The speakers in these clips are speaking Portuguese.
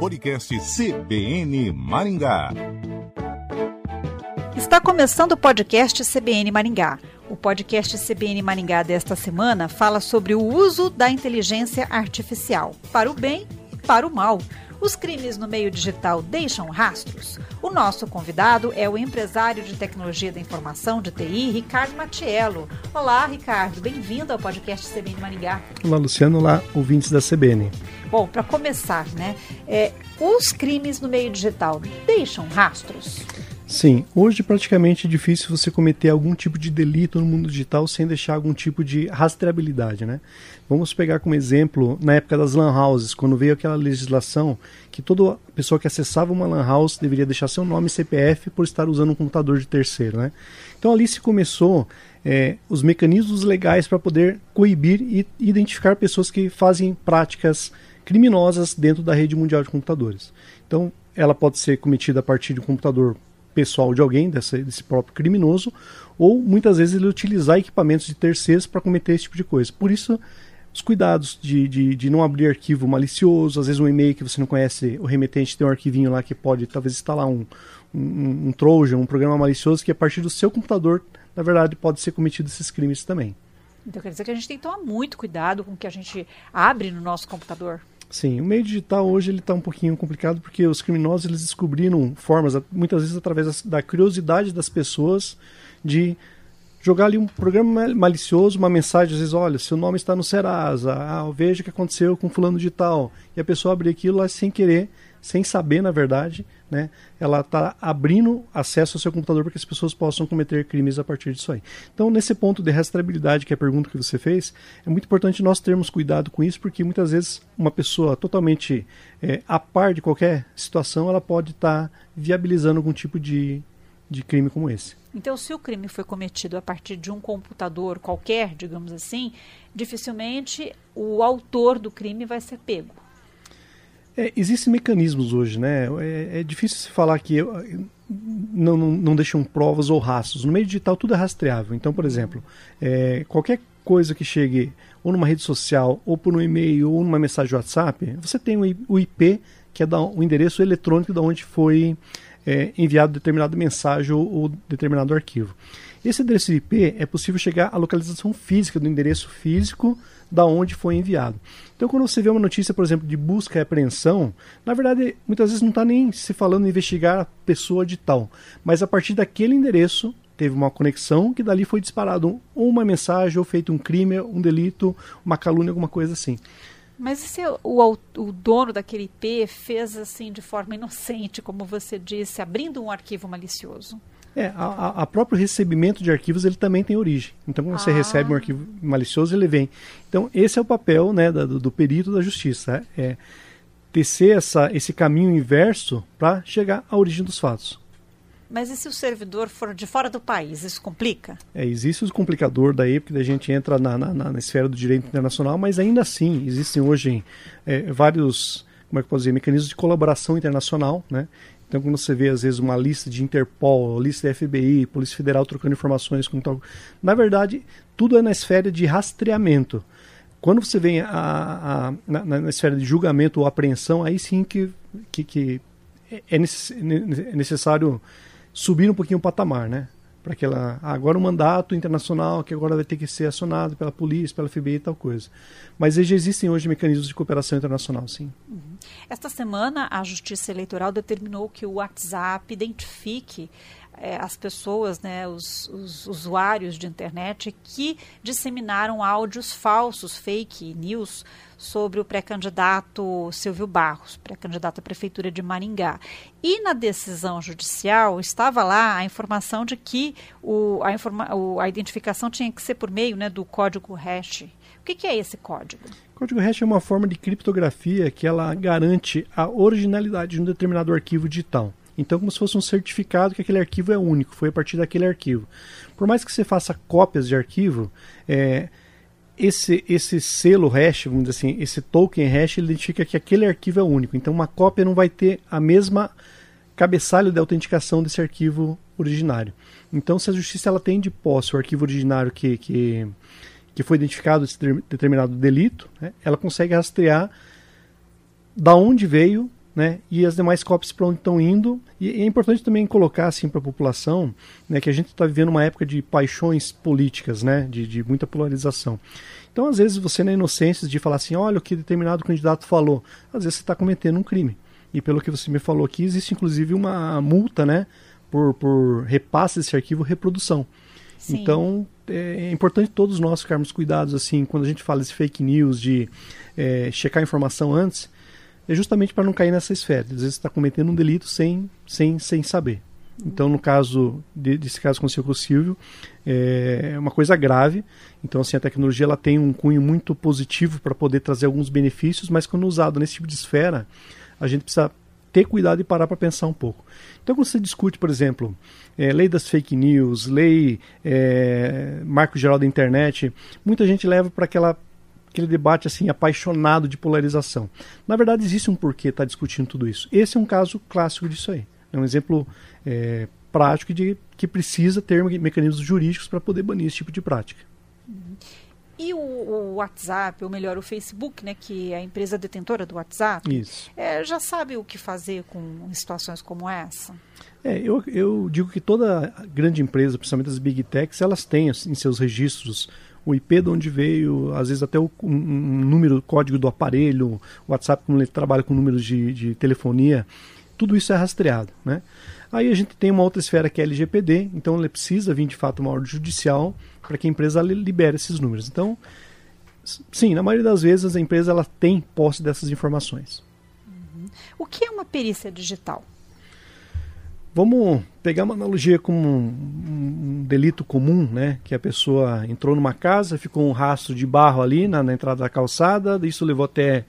Podcast CBN Maringá. Está começando o podcast CBN Maringá. O podcast CBN Maringá desta semana fala sobre o uso da inteligência artificial para o bem e para o mal. Os crimes no meio digital deixam rastros? O nosso convidado é o empresário de tecnologia da informação de TI, Ricardo Matiello. Olá, Ricardo, bem-vindo ao podcast CBN Maringá. Olá, Luciano, olá, ouvintes da CBN. Bom, para começar, né, é, os crimes no meio digital deixam rastros? Sim, hoje praticamente é difícil você cometer algum tipo de delito no mundo digital sem deixar algum tipo de rastreabilidade, né? Vamos pegar como exemplo na época das lan houses, quando veio aquela legislação que toda pessoa que acessava uma lan house deveria deixar seu nome e CPF por estar usando um computador de terceiro, né? Então ali se começou é, os mecanismos legais para poder coibir e identificar pessoas que fazem práticas criminosas dentro da rede mundial de computadores. Então ela pode ser cometida a partir de um computador pessoal de alguém, desse, desse próprio criminoso, ou muitas vezes ele utilizar equipamentos de terceiros para cometer esse tipo de coisa. Por isso, os cuidados de, de, de, não abrir arquivo malicioso, às vezes um e-mail que você não conhece, o remetente tem um arquivinho lá que pode talvez instalar um, um, um Trojan, um programa malicioso que a partir do seu computador, na verdade, pode ser cometido esses crimes também. Então quer dizer que a gente tem que tomar muito cuidado com o que a gente abre no nosso computador. Sim, o meio digital hoje ele está um pouquinho complicado porque os criminosos eles descobriram formas, muitas vezes através da curiosidade das pessoas, de jogar ali um programa malicioso, uma mensagem, às vezes, olha, seu nome está no Serasa, ah, veja o que aconteceu com fulano de tal. E a pessoa abre aquilo lá sem querer, sem saber, na verdade, né? Ela está abrindo acesso ao seu computador para que as pessoas possam cometer crimes a partir disso aí. Então, nesse ponto de rastreabilidade, que é a pergunta que você fez, é muito importante nós termos cuidado com isso, porque muitas vezes uma pessoa totalmente é, a par de qualquer situação, ela pode estar tá viabilizando algum tipo de, de crime como esse. Então, se o crime foi cometido a partir de um computador qualquer, digamos assim, dificilmente o autor do crime vai ser pego. É, existem mecanismos hoje, né? É, é difícil se falar que eu, não, não, não, deixam provas ou rastros. No meio digital tudo é rastreável. Então, por exemplo, é, qualquer coisa que chegue ou numa rede social, ou por um e-mail, ou numa mensagem WhatsApp, você tem o IP, que é da, o endereço eletrônico de onde foi é, enviado determinada mensagem ou, ou determinado arquivo. Esse endereço IP é possível chegar à localização física do endereço físico da onde foi enviado. Então, quando você vê uma notícia, por exemplo, de busca e apreensão, na verdade, muitas vezes não está nem se falando em investigar a pessoa de tal, mas a partir daquele endereço teve uma conexão que dali foi disparado ou uma mensagem ou feito um crime, um delito, uma calúnia, alguma coisa assim. Mas se o, o, dono daquele IP fez assim de forma inocente, como você disse, abrindo um arquivo malicioso? É, a, a próprio recebimento de arquivos ele também tem origem. Então, quando ah. você recebe um arquivo malicioso, ele vem. Então, esse é o papel né, do, do perito da justiça, é, é tecer essa, esse caminho inverso para chegar à origem dos fatos. Mas e se o servidor for de fora do país, isso complica? É, existe o complicador daí, porque a gente entra na, na, na, esfera do direito internacional, mas ainda assim existem hoje é, vários, como é que posso dizer, mecanismos de colaboração internacional, né? Então, quando você vê, às vezes, uma lista de Interpol, lista da FBI, Polícia Federal trocando informações com tal. Na verdade, tudo é na esfera de rastreamento. Quando você vem a, a, na, na, esfera de julgamento ou apreensão, aí sim que, que, que é, é necessário subir um pouquinho o patamar, né? Para aquela. Ah, agora o mandato internacional que agora vai ter que ser acionado pela polícia, pela FBI e tal coisa. Mas já existem hoje mecanismos de cooperação internacional, sim. Uhum. Esta semana, a Justiça Eleitoral determinou que o WhatsApp identifique é, as pessoas, né, os, os, usuários de internet que disseminaram áudios falsos, fake news, sobre o pré-candidato Silvio Barros, pré-candidato à Prefeitura de Maringá. E na decisão judicial estava lá a informação de que o, a, informa, o, a identificação tinha que ser por meio né, do código hash. O que, que é esse código? Código hash é uma forma de criptografia que ela garante a originalidade de um determinado arquivo digital. Então, como se fosse um certificado que aquele arquivo é único, foi a partir daquele arquivo. Por mais que você faça cópias de arquivo, é, esse, esse selo hash, vamos dizer assim, esse token hash, ele identifica que aquele arquivo é único. Então, uma cópia não vai ter a mesma cabeçalho de autenticação desse arquivo originário. Então, se a justiça ela tem de posse o arquivo originário que, que, que foi identificado esse determinado delito, né, ela consegue rastrear da onde veio né, e as demais cópias para onde estão indo. E é importante também colocar assim para a população né, que a gente está vivendo uma época de paixões políticas, né, de, de muita polarização. Então, às vezes, você na inocência de falar assim, olha o que determinado candidato falou, às vezes você está cometendo um crime. E pelo que você me falou aqui, existe inclusive uma multa, né, por, por repasse desse arquivo reprodução. Sim. Então, é, é importante todos nós ficarmos cuidados, assim, quando a gente fala de fake news, de é, checar a informação antes, é justamente para não cair nessa esfera. Às vezes está cometendo um delito sem, sem, sem saber. Então, no caso de, desse caso com o Silvio, é uma coisa grave. Então, assim, a tecnologia ela tem um cunho muito positivo para poder trazer alguns benefícios, mas quando usado nesse tipo de esfera, a gente precisa ter cuidado e parar para pensar um pouco. Então, quando você discute, por exemplo, é, lei das fake news, lei é, marco geral da internet, muita gente leva para aquela aquele debate assim apaixonado de polarização. Na verdade, existe um porquê estar tá discutindo tudo isso. Esse é um caso clássico disso aí. É um exemplo é, prático de que precisa ter mecanismos jurídicos para poder banir esse tipo de prática. E o, o, WhatsApp, ou melhor, o Facebook, né, que é a empresa detentora do WhatsApp, Isso. É, já sabe o que fazer com situações como essa? É, eu, eu digo que toda grande empresa, principalmente as Big Techs, elas têm assim, em seus registros o IP de onde veio, às vezes até o um, um número, código do aparelho, o WhatsApp, como ele trabalha com números de, de telefonia, tudo isso é rastreado. Né? Aí a gente tem uma outra esfera que é LGPD, então ele precisa vir de fato uma ordem judicial para que a empresa libere esses números. Então, sim, na maioria das vezes a empresa ela tem posse dessas informações. Uhum. O que é uma perícia digital? Vamos pegar uma analogia com um, um, delito comum, né? Que a pessoa entrou numa casa, ficou um rastro de barro ali na, na entrada da calçada, isso levou até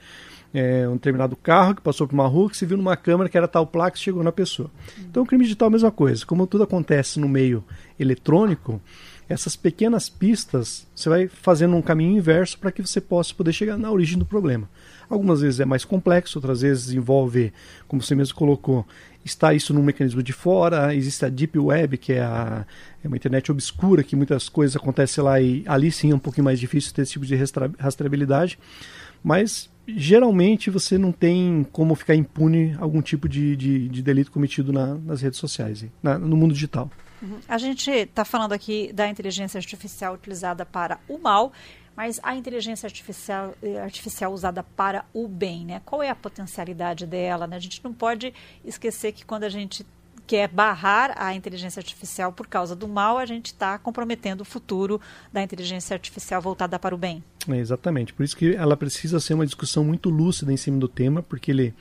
é, um determinado carro que passou por uma rua, que se viu numa câmera que era tal placa e chegou na pessoa. Então, o crime digital é a mesma coisa. Como tudo acontece no meio eletrônico, essas pequenas pistas você vai fazendo um caminho inverso para que você possa poder chegar na origem do problema. Algumas vezes é mais complexo, outras vezes envolve, como você mesmo colocou, está isso num mecanismo de fora, existe a Deep Web, que é, a, é uma internet obscura, que muitas coisas acontecem lá e ali sim é um pouquinho mais difícil ter esse tipo de rastreabilidade, mas geralmente você não tem como ficar impune algum tipo de, de, de delito cometido na, nas redes sociais, na, no mundo digital. Uhum. A gente está falando aqui da inteligência artificial utilizada para o mal, mas a inteligência artificial, eh, artificial usada para o bem, né? Qual é a potencialidade dela? Né? A gente não pode esquecer que quando a gente quer barrar a inteligência artificial por causa do mal, a gente está comprometendo o futuro da inteligência artificial voltada para o bem. É, exatamente. Por isso que ela precisa ser uma discussão muito lúcida em cima do tema, porque ele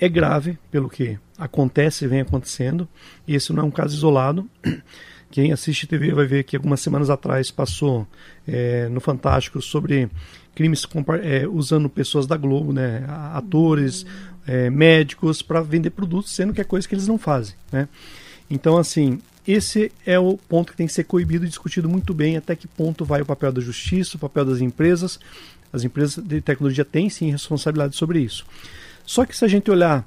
é grave pelo que acontece e vem acontecendo. E esse não é um caso isolado. Quem assiste TV vai ver que algumas semanas atrás passou é, no Fantástico sobre crimes é, usando pessoas da Globo, né, atores, é, médicos, para vender produtos, sendo que é coisa que eles não fazem. Né? Então, assim, esse é o ponto que tem que ser coibido e discutido muito bem até que ponto vai o papel da justiça, o papel das empresas. As empresas de tecnologia têm sim responsabilidade sobre isso. Só que se a gente olhar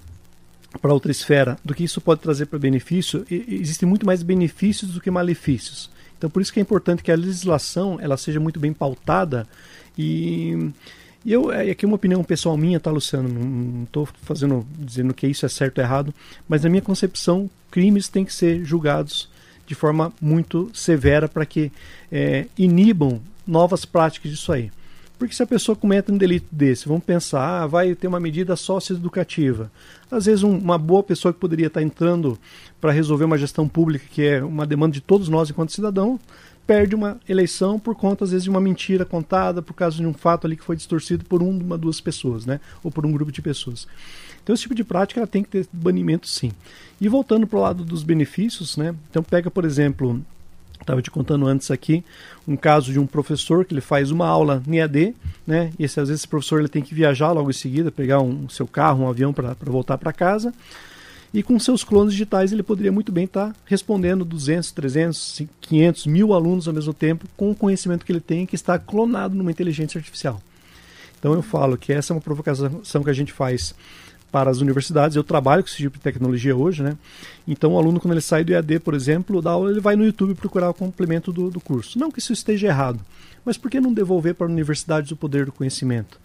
para outra esfera do que isso pode trazer para benefício, existem muito mais benefícios do que malefícios. Então por isso que é importante que a legislação ela seja muito bem pautada e, e eu é aqui uma opinião pessoal minha, tá, Luciano? Não estou fazendo dizendo que isso é certo ou errado, mas na minha concepção crimes têm que ser julgados de forma muito severa para que é, inibam novas práticas disso aí. Porque se a pessoa comete um delito desse, vamos pensar, ah, vai ter uma medida socioeducativa. Às vezes um, uma boa pessoa que poderia estar entrando para resolver uma gestão pública, que é uma demanda de todos nós enquanto cidadão, perde uma eleição por conta, às vezes, de uma mentira contada, por causa de um fato ali que foi distorcido por uma, duas pessoas, né? Ou por um grupo de pessoas. Então esse tipo de prática ela tem que ter banimento sim. E voltando para o lado dos benefícios, né? Então pega, por exemplo, Estava te contando antes aqui um caso de um professor que ele faz uma aula em EAD, né? E esse, às vezes esse professor ele tem que viajar logo em seguida, pegar um seu carro, um avião para voltar para casa. E com seus clones digitais ele poderia muito bem estar tá respondendo 200, 300, 500, mil alunos ao mesmo tempo com o conhecimento que ele tem que está clonado numa inteligência artificial. Então eu falo que essa é uma provocação que a gente faz para as universidades. Eu trabalho com esse tipo de tecnologia hoje, né? Então o aluno, quando ele sai do EAD, por exemplo, da aula, ele vai no YouTube procurar o complemento do, do curso. Não que isso esteja errado, mas por que não devolver para as universidades o poder do conhecimento?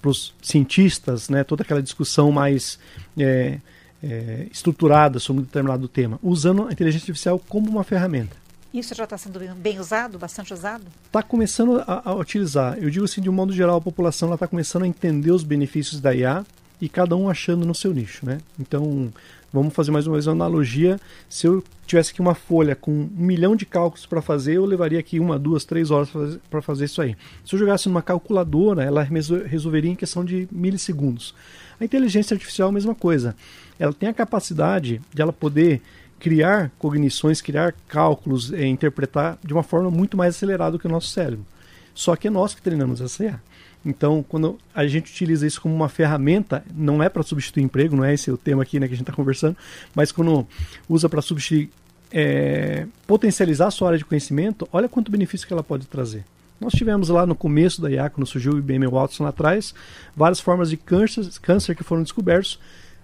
Para os cientistas, né, toda aquela discussão mais é, é, estruturada sobre um determinado tema, usando a inteligência artificial como uma ferramenta. Isso já está sendo bem usado, bastante usado? Está começando a, a, utilizar. Eu digo assim, de um modo geral, a população está começando a entender os benefícios da IA e cada um achando no seu nicho, né? Então, vamos fazer mais uma vez uma analogia. Se eu tivesse aqui uma folha com um milhão de cálculos para fazer, eu levaria aqui uma, duas, três horas para fazer, isso aí. Se eu jogasse numa calculadora, ela resolveria em questão de milissegundos. A inteligência artificial é a mesma coisa. Ela tem a capacidade de ela poder criar cognições, criar cálculos, e interpretar de uma forma muito mais acelerada que o nosso cérebro. Só que é nós que treinamos essa IA. Então, quando a gente utiliza isso como uma ferramenta, não é para substituir emprego, não é esse o tema aqui né, que a gente está conversando, mas quando usa para substituir, é, potencializar a sua área de conhecimento, olha quanto benefício que ela pode trazer. Nós tivemos lá no começo da IA, quando surgiu o IBM Watson lá atrás, várias formas de câncer, câncer que foram descobertos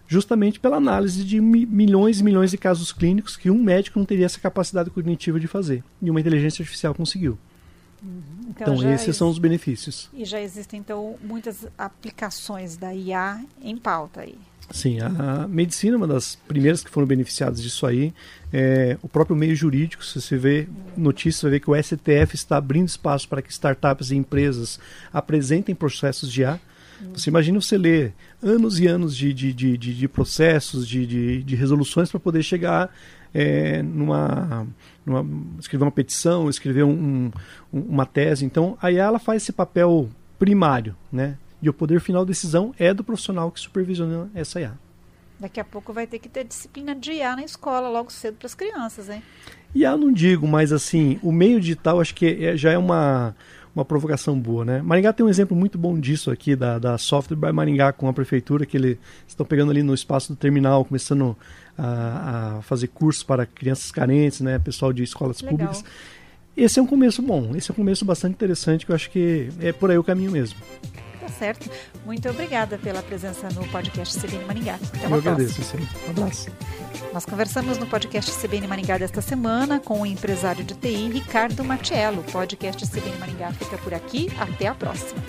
justamente pela análise de milhões e milhões de casos clínicos que um médico não teria essa capacidade cognitiva de fazer. E uma inteligência artificial conseguiu. Uhum. Então, então esses são os benefícios. E já existem, então, muitas aplicações da IA em pauta aí. Sim, a medicina é uma das primeiras que foram beneficiadas disso aí. É, o próprio meio jurídico, se você vê notícias, você vai ver que o STF está abrindo espaço para que startups e empresas apresentem processos de IA. Você imagina você ler anos e anos de, de, de, de, de processos, de, de, de resoluções para poder chegar é, numa, numa, escrever uma petição, escrever um, um, uma tese. Então, a IA ela faz esse papel primário, né? E o poder final de decisão é do profissional que supervisiona essa IA. Daqui a pouco vai ter que ter disciplina de IA na escola logo cedo para as crianças, hein? IA não digo, mas assim, o meio digital acho que é, já é uma uma provocação boa, né? Maringá tem um exemplo muito bom disso aqui, da, da Software by Maringá com a prefeitura, que eles estão pegando ali no espaço do terminal, começando a, a fazer cursos para crianças carentes, né? Pessoal de escolas Legal. públicas. Esse é um começo bom, esse é um começo bastante interessante, que eu acho que é por aí o caminho mesmo. Tá certo. Muito obrigada pela presença no podcast CBN Maringá. Até uma eu agradeço, sim. Um abraço. Nós conversamos no podcast CBN Maringá desta semana com o empresário de TI Ricardo Matiello. O podcast CBN Maringá fica por aqui. Até a próxima.